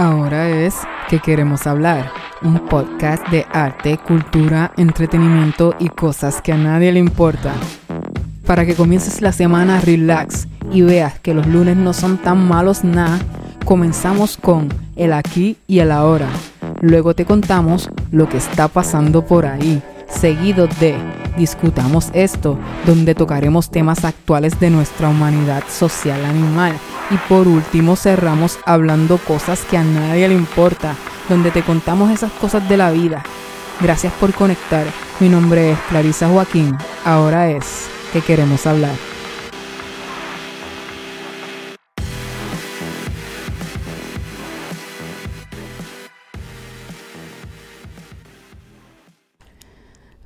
Ahora es que queremos hablar, un podcast de arte, cultura, entretenimiento y cosas que a nadie le importa. Para que comiences la semana relax y veas que los lunes no son tan malos nada, comenzamos con el aquí y el ahora. Luego te contamos lo que está pasando por ahí, seguido de Discutamos esto, donde tocaremos temas actuales de nuestra humanidad social animal y por último cerramos hablando cosas que a nadie le importa, donde te contamos esas cosas de la vida. Gracias por conectar. Mi nombre es Clarisa Joaquín. Ahora es que queremos hablar.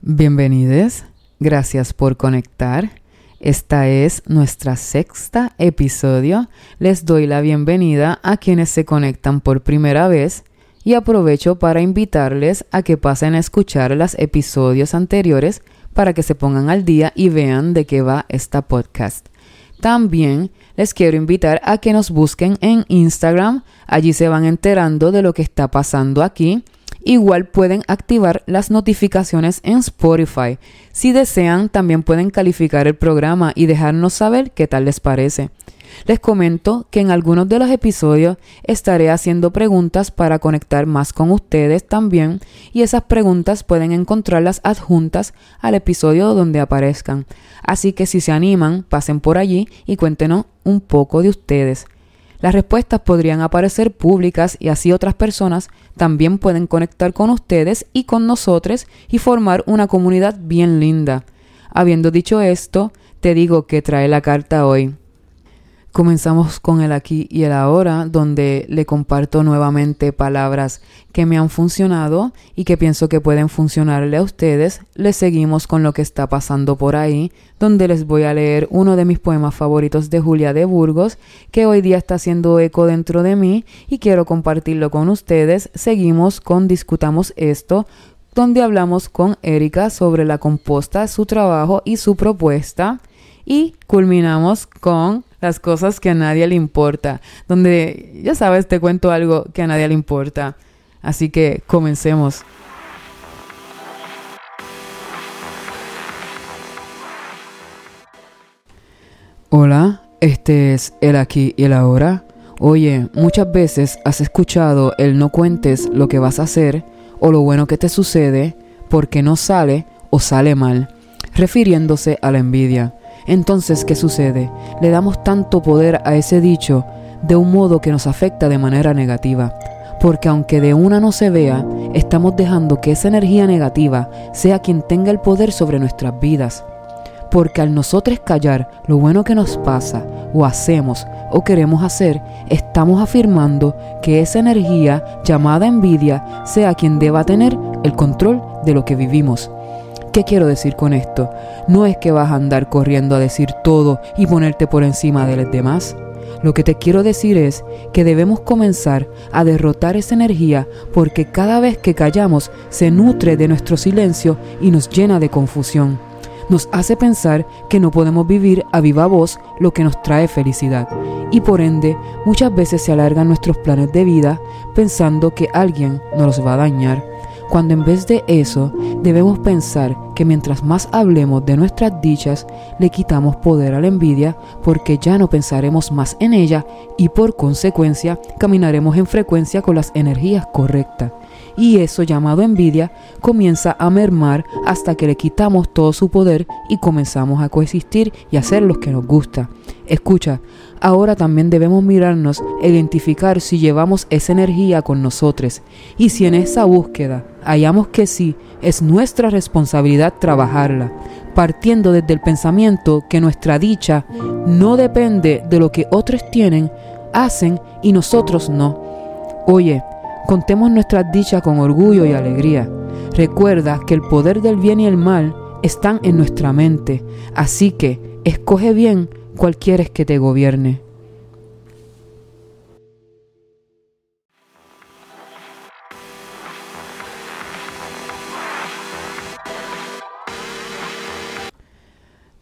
Bienvenidos. Gracias por conectar. Esta es nuestra sexta episodio. Les doy la bienvenida a quienes se conectan por primera vez y aprovecho para invitarles a que pasen a escuchar los episodios anteriores para que se pongan al día y vean de qué va esta podcast. También les quiero invitar a que nos busquen en Instagram. Allí se van enterando de lo que está pasando aquí Igual pueden activar las notificaciones en Spotify. Si desean, también pueden calificar el programa y dejarnos saber qué tal les parece. Les comento que en algunos de los episodios estaré haciendo preguntas para conectar más con ustedes también y esas preguntas pueden encontrarlas adjuntas al episodio donde aparezcan. Así que si se animan, pasen por allí y cuéntenos un poco de ustedes. Las respuestas podrían aparecer públicas y así otras personas también pueden conectar con ustedes y con nosotros y formar una comunidad bien linda. Habiendo dicho esto, te digo que trae la carta hoy. Comenzamos con el aquí y el ahora, donde le comparto nuevamente palabras que me han funcionado y que pienso que pueden funcionarle a ustedes. Le seguimos con lo que está pasando por ahí, donde les voy a leer uno de mis poemas favoritos de Julia de Burgos, que hoy día está haciendo eco dentro de mí y quiero compartirlo con ustedes. Seguimos con Discutamos esto, donde hablamos con Erika sobre la composta, su trabajo y su propuesta. Y culminamos con las cosas que a nadie le importa, donde ya sabes, te cuento algo que a nadie le importa. Así que comencemos. Hola, este es el aquí y el ahora. Oye, muchas veces has escuchado el no cuentes lo que vas a hacer o lo bueno que te sucede porque no sale o sale mal, refiriéndose a la envidia. Entonces, ¿qué sucede? Le damos tanto poder a ese dicho de un modo que nos afecta de manera negativa. Porque aunque de una no se vea, estamos dejando que esa energía negativa sea quien tenga el poder sobre nuestras vidas. Porque al nosotros callar lo bueno que nos pasa, o hacemos, o queremos hacer, estamos afirmando que esa energía llamada envidia sea quien deba tener el control de lo que vivimos. ¿Qué quiero decir con esto? No es que vas a andar corriendo a decir todo y ponerte por encima de los demás. Lo que te quiero decir es que debemos comenzar a derrotar esa energía porque cada vez que callamos se nutre de nuestro silencio y nos llena de confusión. Nos hace pensar que no podemos vivir a viva voz lo que nos trae felicidad y por ende muchas veces se alargan nuestros planes de vida pensando que alguien nos los va a dañar cuando en vez de eso debemos pensar que mientras más hablemos de nuestras dichas, le quitamos poder a la envidia porque ya no pensaremos más en ella y por consecuencia caminaremos en frecuencia con las energías correctas. Y eso llamado envidia comienza a mermar hasta que le quitamos todo su poder y comenzamos a coexistir y hacer lo que nos gusta. Escucha, ahora también debemos mirarnos e identificar si llevamos esa energía con nosotros y si en esa búsqueda hallamos que sí, es nuestra responsabilidad trabajarla, partiendo desde el pensamiento que nuestra dicha no depende de lo que otros tienen, hacen y nosotros no. Oye, contemos nuestras dichas con orgullo y alegría. Recuerda que el poder del bien y el mal están en nuestra mente, así que escoge bien cuál quieres que te gobierne.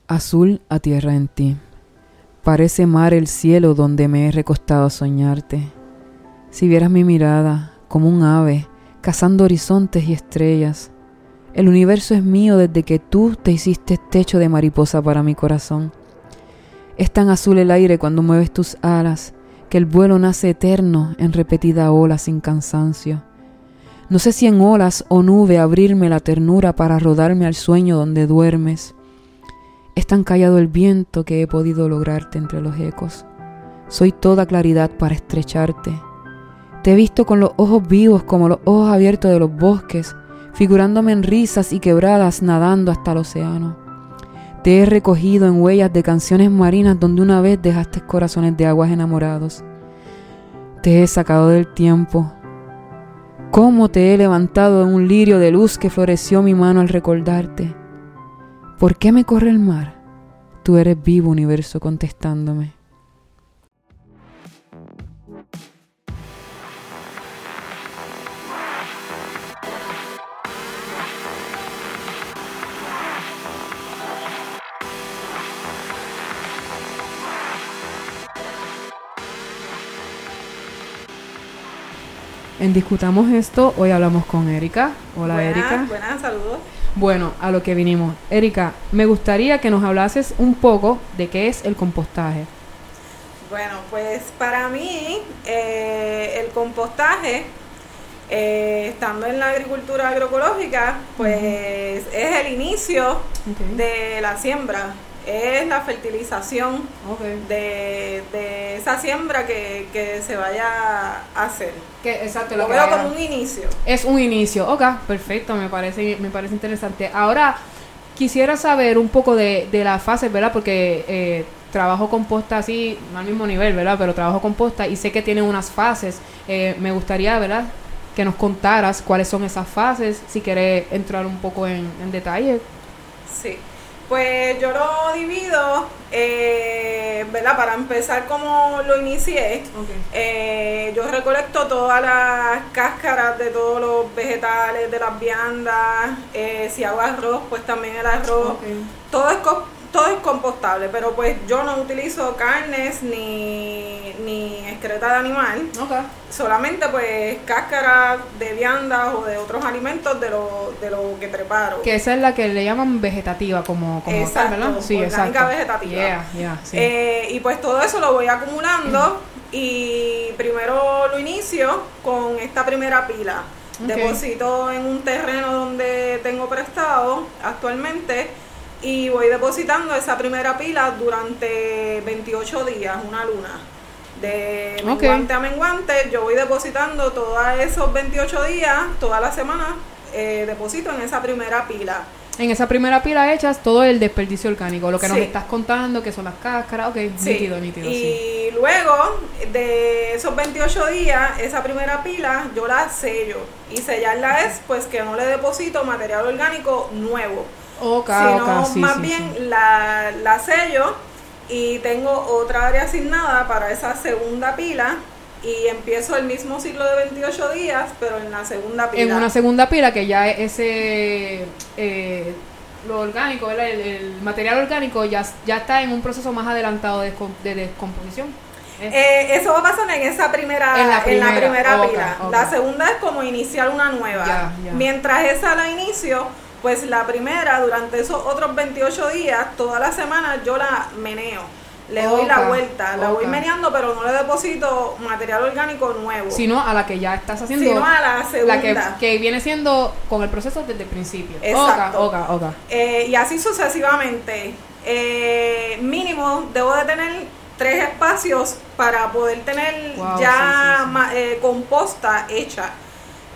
Azul a tierra en ti. Parece mar el cielo donde me he recostado a soñarte. Si vieras mi mirada como un ave cazando horizontes y estrellas, el universo es mío desde que tú te hiciste techo de mariposa para mi corazón. Es tan azul el aire cuando mueves tus alas que el vuelo nace eterno en repetida ola sin cansancio. No sé si en olas o nube abrirme la ternura para rodarme al sueño donde duermes. Es tan callado el viento que he podido lograrte entre los ecos. Soy toda claridad para estrecharte. Te he visto con los ojos vivos como los ojos abiertos de los bosques, figurándome en risas y quebradas nadando hasta el océano. Te he recogido en huellas de canciones marinas donde una vez dejaste corazones de aguas enamorados. Te he sacado del tiempo, cómo te he levantado en un lirio de luz que floreció mi mano al recordarte. ¿Por qué me corre el mar? Tú eres vivo universo contestándome. En Discutamos esto, hoy hablamos con Erika. Hola Erika. Buenas, saludos. Bueno, a lo que vinimos. Erika, me gustaría que nos hablases un poco de qué es el compostaje. Bueno, pues para mí eh, el compostaje, eh, estando en la agricultura agroecológica, pues es el inicio de la siembra es la fertilización de, de, esa siembra que, que, se vaya a hacer. Que, exacto, lo, veo como un inicio. Es un inicio, ok, perfecto, me parece, me parece interesante. Ahora, quisiera saber un poco de, de las fases, ¿verdad? Porque eh, trabajo composta así, no al mismo nivel, ¿verdad? Pero trabajo composta y sé que tiene unas fases. Eh, me gustaría, ¿verdad? Que nos contaras cuáles son esas fases, si quieres entrar un poco en, en detalle. Sí. Pues yo lo divido, eh, ¿verdad? Para empezar como lo inicié, eh, yo recolecto todas las cáscaras de todos los vegetales, de las viandas, eh, si hago arroz, pues también el arroz. Todo es todo es compostable, pero pues yo no utilizo carnes ni, ni excreta de animal. Solamente pues cáscara de viandas o de otros alimentos de lo, de lo que preparo. Que esa es la que le llaman vegetativa como, como exacto, tal, ¿verdad? Sí, orgánica vegetativa. Eh, y pues todo eso lo voy acumulando y primero lo inicio con esta primera pila. Deposito en un terreno donde tengo prestado actualmente y voy depositando esa primera pila durante 28 días, una luna. De menguante a menguante, yo voy depositando todos esos 28 días, toda la semana, eh, deposito en esa primera pila. En esa primera pila echas todo el desperdicio orgánico, lo que nos estás contando, que son las cáscaras, ok, nítido, nítido. Y luego de esos 28 días, esa primera pila yo la sello. Y sellarla es pues que no le deposito material orgánico nuevo sino más bien La, la sello y tengo otra área asignada para esa segunda pila y empiezo el mismo ciclo de 28 días, pero en la segunda pila. En una segunda pila que ya ese eh, lo orgánico, el, material orgánico ya, ya está en un proceso más adelantado de, descomposición. Eh, eso va a pasar en esa primera, en la primera, pila. La segunda es como iniciar una nueva. Mientras esa la inicio, pues la primera, durante esos otros 28 días, toda la semana yo la meneo. Le doy la vuelta, la voy meneando, pero no le deposito material orgánico nuevo. Sino a la que ya estás haciendo. Sino a la segunda. La que, viene siendo con el proceso desde el principio. Exacto. Eh, y así sucesivamente. Eh, mínimo, debo de tener tres espacios para poder tener ya eh, composta hecha.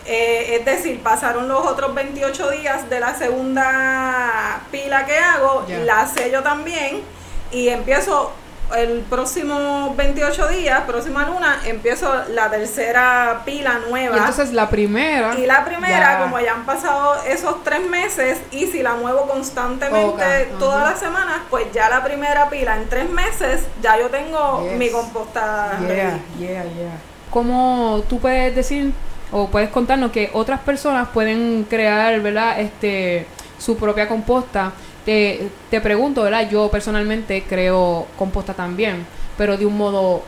Eh, es decir, pasaron los otros 28 días de la segunda pila que hago, la sello también y empiezo el próximo 28 días, próxima luna, empiezo la tercera pila nueva. Y entonces la primera. Y la primera, como ya han pasado esos tres meses, y si la muevo constantemente todas las semanas, pues ya la primera pila en tres meses, ya yo tengo mi composta. Yeah, yeah, yeah. ¿Cómo tú puedes decir o puedes contarnos que otras personas pueden crear, ¿verdad? Este, su propia composta. Te, te pregunto, ¿verdad? Yo personalmente creo composta también, pero de un modo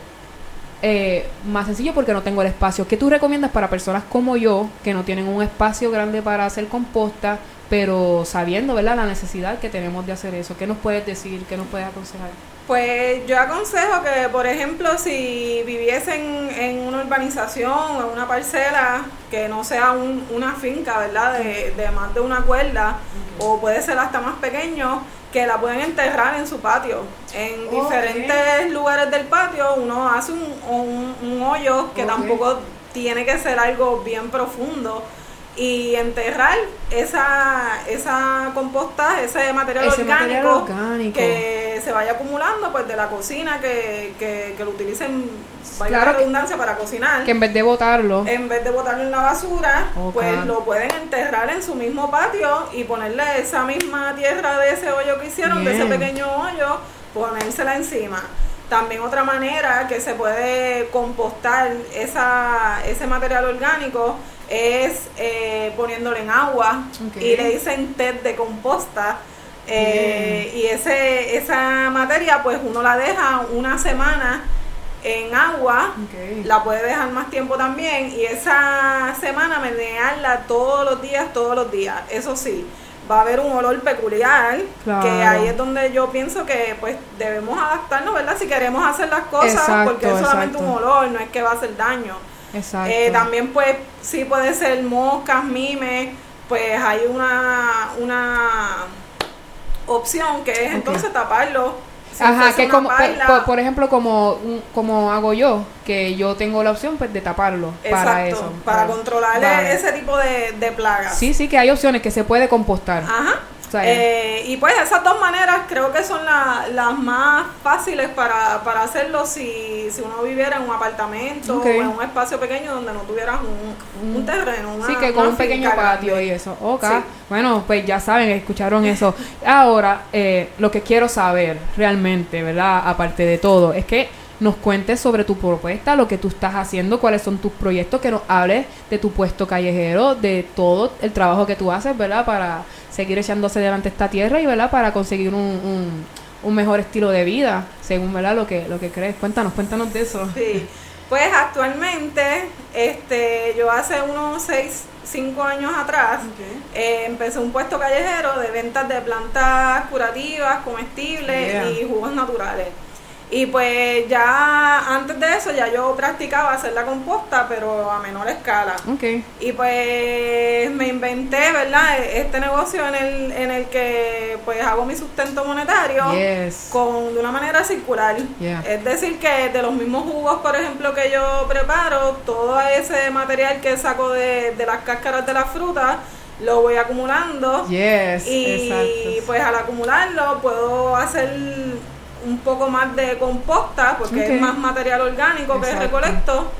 eh, más sencillo porque no tengo el espacio. ¿Qué tú recomiendas para personas como yo que no tienen un espacio grande para hacer composta, pero sabiendo, ¿verdad?, la necesidad que tenemos de hacer eso. ¿Qué nos puedes decir? ¿Qué nos puedes aconsejar? Pues yo aconsejo que, por ejemplo, si viviesen en una urbanización o una parcela que no sea una finca, ¿verdad?, de, más de una cuerda, o puede ser hasta más pequeño, que la pueden enterrar en su patio. En diferentes lugares del patio uno hace un, un, hoyo que tampoco tiene que ser algo bien profundo y enterrar esa, esa composta, ese material, orgánico, que se vaya acumulando pues de la cocina que, que, lo utilicen vaya la redundancia para cocinar. que en vez de botarlo. En vez de botarlo en la basura pues lo pueden enterrar en su mismo patio y ponerle esa misma tierra de ese hoyo que hicieron de ese pequeño hoyo ponérsela encima. También otra manera que se puede compostar esa, ese material orgánico es eh, poniéndolo en agua y le dicen té de composta. Eh, y ese, esa materia pues uno la deja una semana en agua, la puede dejar más tiempo también y esa semana menearla todos los días, todos los días. Eso sí, va a haber un olor peculiar, que ahí es donde yo pienso que pues debemos adaptarnos, ¿verdad? Si queremos hacer las cosas, porque es solamente un olor, no es que va a hacer daño. Exacto. Eh, también pues sí puede ser moscas, mimes, pues hay una, una opción que es entonces taparlo. Ajá, que como, por, ejemplo, como, como hago yo, que yo tengo la opción pues de taparlo para eso. Para, controlar ese tipo de, de plagas. Sí, sí, que hay opciones que se puede compostar. Ajá. Eh, y pues esas dos maneras creo que son las más fáciles para, hacerlo si, si uno viviera en un apartamento o en un espacio pequeño donde no tuvieras un, terreno. sí, que con un pequeño patio y eso. Ok, bueno, pues ya saben, escucharon eso. Ahora, eh, lo que quiero saber realmente, ¿verdad? Aparte de todo, es que nos cuentes sobre tu propuesta, lo que tú estás haciendo, cuáles son tus proyectos, que nos hables de tu puesto callejero, de todo el trabajo que tú haces, ¿verdad? Para seguir echándose delante esta tierra y, ¿verdad? Para conseguir un, un, mejor estilo de vida, según, ¿verdad? Lo que, lo que crees. Cuéntanos, cuéntanos de eso. Sí. Pues actualmente, este, yo hace unos seis, cinco años atrás, eh, empecé un puesto callejero de ventas de plantas curativas, comestibles y jugos naturales. Y pues ya antes de eso ya yo practicaba hacer la composta, pero a menor escala. Okay. Y pues me inventé, ¿verdad? Este negocio en el, en el que pues hago mi sustento monetario con de una manera circular. Es decir, que de los mismos jugos, por ejemplo, que yo preparo, todo ese material que saco de, de las cáscaras de las frutas, lo voy acumulando. Yes, y pues al acumularlo puedo hacer un poco más de composta, porque es más material orgánico que recolecto.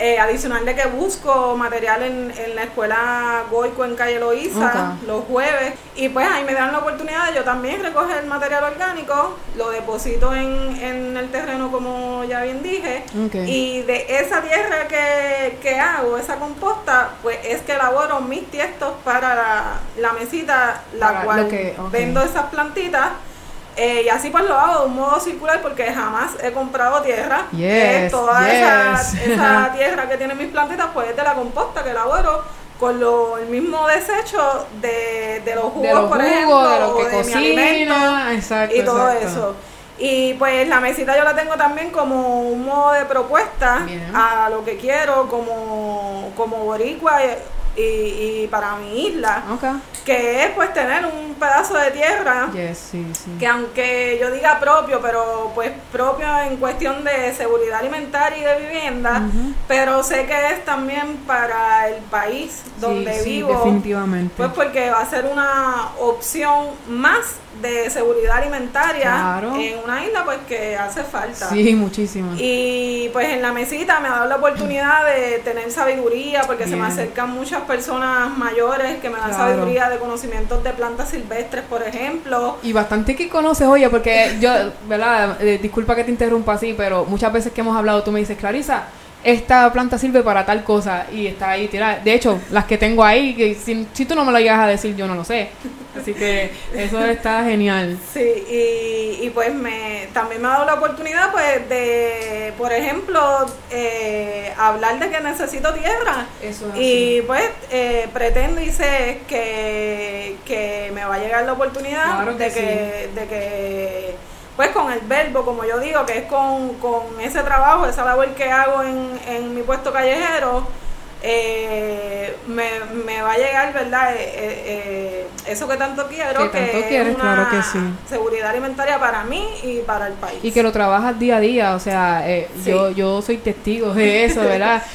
Eh, adicional de que busco material en, en la escuela Goico en calle Loíza los jueves. Y pues ahí me dan la oportunidad de yo también recoger material orgánico, lo deposito en, en el terreno como ya bien dije. Y de esa tierra que, que, hago, esa composta, pues es que elaboro mis tiestos para la, mesita, la cual vendo esas plantitas eh, y así pues lo hago de un modo circular porque jamás he comprado tierra. toda esa, tierra que tienen mis plantitas pues es de la composta que elaboro con lo, el mismo desecho de, de los jugos, por ejemplo, de lo que cocina, exacto, y todo eso. Y pues la mesita yo la tengo también como un modo de propuesta a lo que quiero como, como boricua y, y para mi isla, que es pues tener un pedazo de tierra que aunque yo diga propio, pero pues propio en cuestión de seguridad alimentaria y de vivienda, pero sé que es también para el país donde vivo, definitivamente. pues porque va a ser una opción más de seguridad alimentaria en una isla pues que hace falta. Sí, muchísimo. Y pues en la mesita me ha dado la oportunidad de tener sabiduría porque se me acercan muchas personas mayores que me dan sabiduría de conocimientos de plantas silvestres, por ejemplo. Y bastante que conoces, oye, porque yo, ¿verdad? Eh, disculpa que te interrumpa así, pero muchas veces que hemos hablado tú me dices, Clarisa, esta planta sirve para tal cosa y está ahí tirada. De hecho, las que tengo ahí, que si, si, tú no me lo llegas a decir, yo no lo sé. Así que eso está genial. Sí, y, y pues me también me ha dado la oportunidad pues de, por ejemplo, eh, hablar de que necesito tierra. Eso y pues eh, pretendo y sé que, que me va a llegar la oportunidad de, que, de que pues con el verbo, como yo digo, que es con, con ese trabajo, esa labor que hago en, en mi puesto callejero, eh, me, me, va a llegar, ¿verdad? Eh, eh, eso que tanto quiero, que, tanto quieres, claro que sí. seguridad alimentaria para mí y para el país. Y que lo trabajas día a día, o sea, yo, yo soy testigo de eso, ¿verdad?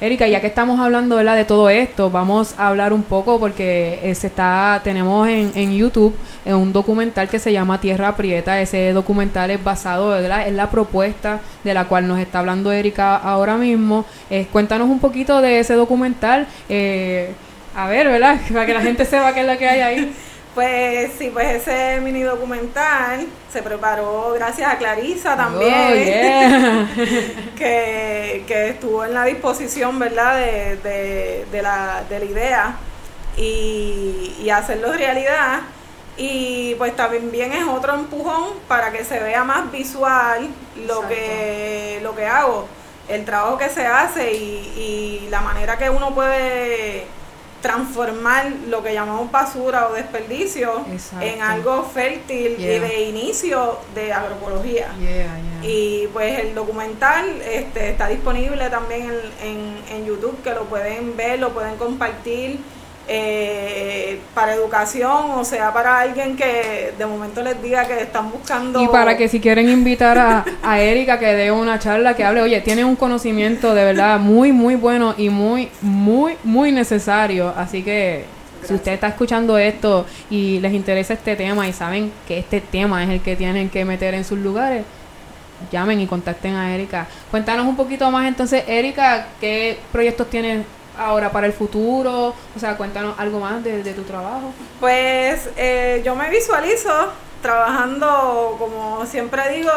Erika, ya que estamos hablando de todo esto, vamos a hablar un poco porque eh, se está, tenemos en, en YouTube eh, un documental que se llama Tierra Prieta. Ese documental es basado ¿verdad? en la propuesta de la cual nos está hablando Erika ahora mismo. Eh, cuéntanos un poquito de ese documental. a ver, ¿verdad? Para que la gente sepa qué es lo que hay ahí. Pues sí, pues ese mini documental se preparó gracias a Clarisa también, oh, que, estuvo en la disposición, ¿verdad?, de, de, la, de la idea y, hacerlo realidad. Y pues también es otro empujón para que se vea más visual lo que, lo que hago, el trabajo que se hace y, y la manera que uno puede transformar lo que llamamos basura o desperdicio en algo fértil y de inicio de agroecología. Y pues el documental este, está disponible también en, en YouTube, que lo pueden ver, lo pueden compartir eh, para educación, o sea, para alguien que de momento les diga que están buscando... Y para que si quieren invitar a, Erika que dé una charla, que hable, oye, tiene un conocimiento de verdad muy, muy bueno y muy, muy, muy necesario, así que si usted está escuchando esto y les interesa este tema y saben que este tema es el que tienen que meter en sus lugares, llamen y contacten a Erika. Cuéntanos un poquito más entonces, Erika, ¿qué proyectos tienes ahora para el futuro? O sea, cuéntanos algo más de, tu trabajo. Pues eh, yo me visualizo trabajando, como siempre digo,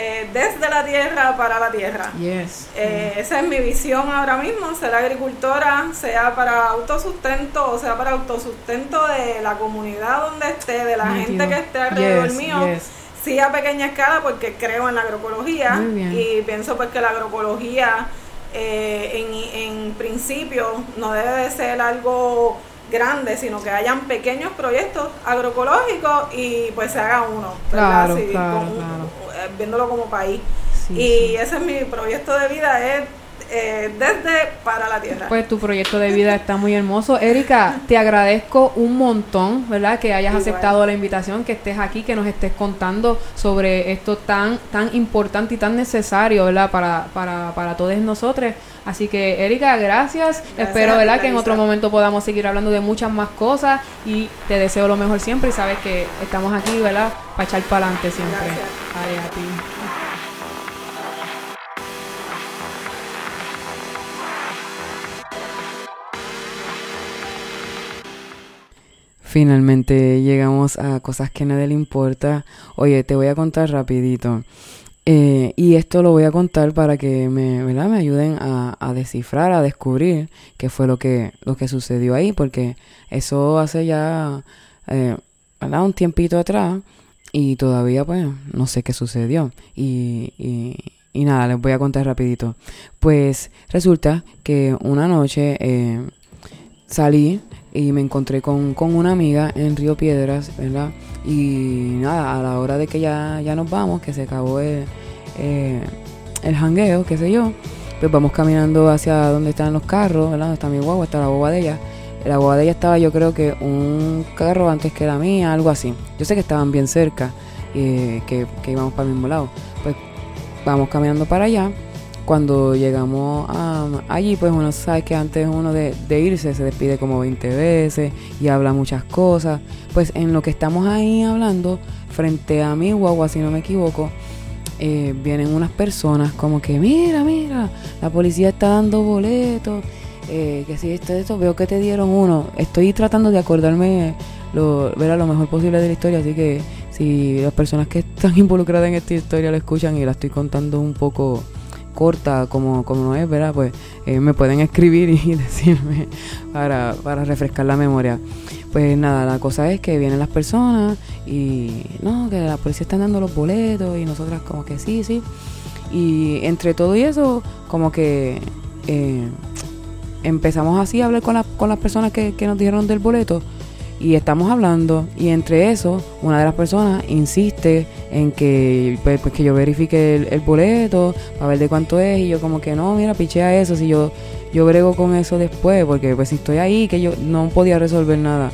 eh, desde la tierra para la tierra. Yes. Eh, esa es mi visión ahora mismo, ser agricultora, sea para autosustento o sea para autosustento de la comunidad donde esté, de la gente que esté alrededor mío. Sí a pequeña escala porque creo en la agroecología y pienso pues que la agroecología eh, en, principio no debe de ser algo grande, sino que hayan pequeños proyectos agroecológicos y pues se haga uno, claro, eh, viéndolo como país. y ese es mi proyecto de vida, es eh, desde para la tierra. Pues tu proyecto de vida está muy hermoso. Erika, te agradezco un montón, ¿verdad? Que hayas aceptado la invitación, que estés aquí, que nos estés contando sobre esto tan, tan importante y tan necesario, ¿verdad? Para, para, para todos nosotros. Así que, Erika, gracias. Espero, ¿verdad? Que en otro momento podamos seguir hablando de muchas más cosas y te deseo lo mejor siempre y sabes que estamos aquí, ¿verdad? Para echar para adelante siempre. Gracias. a ti. Finalmente llegamos a cosas que a nadie le importa. Oye, te voy a contar rapidito. Eh, y esto lo voy a contar para que me, ¿verdad? me ayuden a, descifrar, a descubrir qué fue lo que, lo que sucedió ahí, porque eso hace ya eh, un tiempito atrás y todavía pues no sé qué sucedió. Y, y, y nada, les voy a contar rapidito. Pues resulta que una noche eh, salí y me encontré con, una amiga en Río Piedras, ¿verdad? Y nada, a la hora de que ya, ya nos vamos, que se acabó el, eh, el jangueo, qué sé yo, pues vamos caminando hacia donde están los carros, ¿verdad? Está mi guagua, está la boba de ella. La boba de ella estaba yo creo que un carro antes que la mía, algo así. Yo sé que estaban bien cerca, eh, que, que íbamos para el mismo lado. Pues vamos caminando para allá cuando llegamos allí, pues uno sabe que antes uno de, irse se despide como 20 veces y habla muchas cosas. Pues en lo que estamos ahí hablando, frente a mi guagua, si no me equivoco, eh, vienen unas personas como que, mira, mira, la policía está dando boletos, eh, que si esto, esto, veo que te dieron uno. Estoy tratando de acordarme lo, ver a lo mejor posible de la historia, así que si las personas que están involucradas en esta historia la escuchan y la estoy contando un poco corta como, como es, ¿verdad? Pues eh, me pueden escribir y decirme para, para refrescar la memoria. Pues nada, la cosa es que vienen las personas y no, que la policía está dando los boletos y nosotras como que sí, sí. Y entre todo y eso, como que eh, empezamos así a hablar con, con las personas que, que nos dijeron del boleto y estamos hablando y entre eso una de las personas insiste en que pues, pues que yo verifique el, boleto para ver de cuánto es y yo como que no mira pichea eso si yo yo brego con eso después porque pues si estoy ahí que yo no podía resolver nada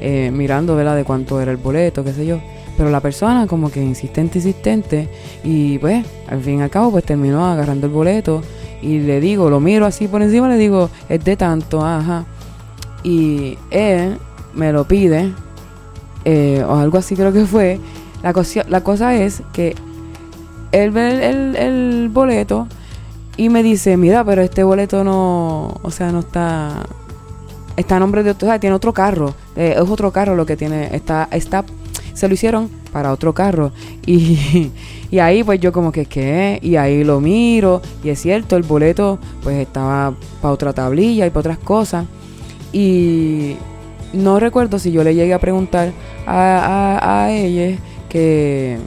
eh, mirando verdad de cuánto era el boleto qué sé yo pero la persona como que insistente insistente y pues al fin y al cabo pues terminó agarrando el boleto y le digo lo miro así por encima le digo es de tanto ajá y él me lo pide, eh, o algo así creo que fue. La, cosa, la cosa es que él ve el, boleto y me dice, mira, pero este boleto no, o sea, no está, está a nombre de otro, tiene otro carro, eh, es otro carro lo que tiene, está, está, se lo hicieron para otro carro. Y, y ahí pues yo como que, ¿qué? Y ahí lo miro y es cierto, el boleto pues estaba para otra tablilla y para otras cosas. Y no recuerdo si yo le llegué a preguntar a, a, ella que,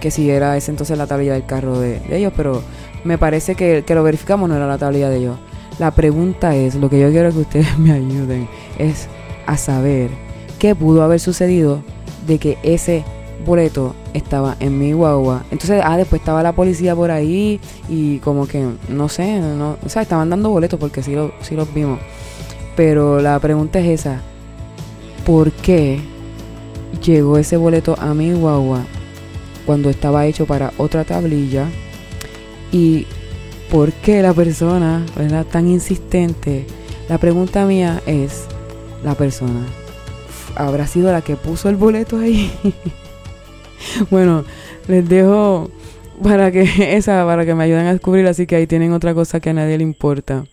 que si era ese entonces la tablilla del carro de, ellos, pero me parece que, que, lo verificamos, no era la tablilla de ellos. La pregunta es, lo que yo quiero que ustedes me ayuden, es a saber qué pudo haber sucedido de que ese boleto estaba en mi guagua. Entonces, ah, después estaba la policía por ahí y como que, no sé, no, o sea, estaban dando boletos porque sí, lo, sí los vimos. Pero la pregunta es esa, por qué llegó ese boleto a mi guagua cuando estaba hecho para otra tablilla y por qué la persona, ¿verdad? Tan insistente. La pregunta mía es, la persona habrá sido la que puso el boleto ahí. bueno, les dejo para que esa para que me ayuden a descubrir, así que ahí tienen otra cosa que a nadie le importa.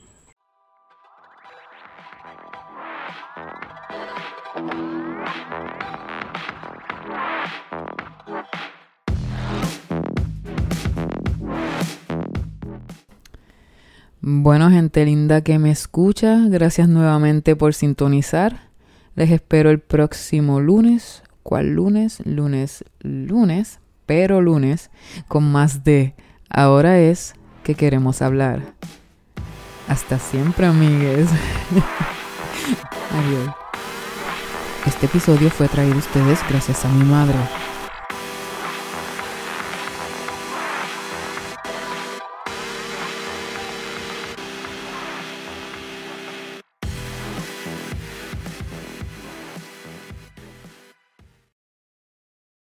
Bueno, gente linda que me escucha, gracias nuevamente por sintonizar. Les espero el próximo lunes. ¿Cuál lunes? Lunes, lunes, pero lunes, con más de Ahora es que queremos hablar. Hasta siempre, amigues. Adiós. Este episodio fue traído a ustedes gracias a mi madre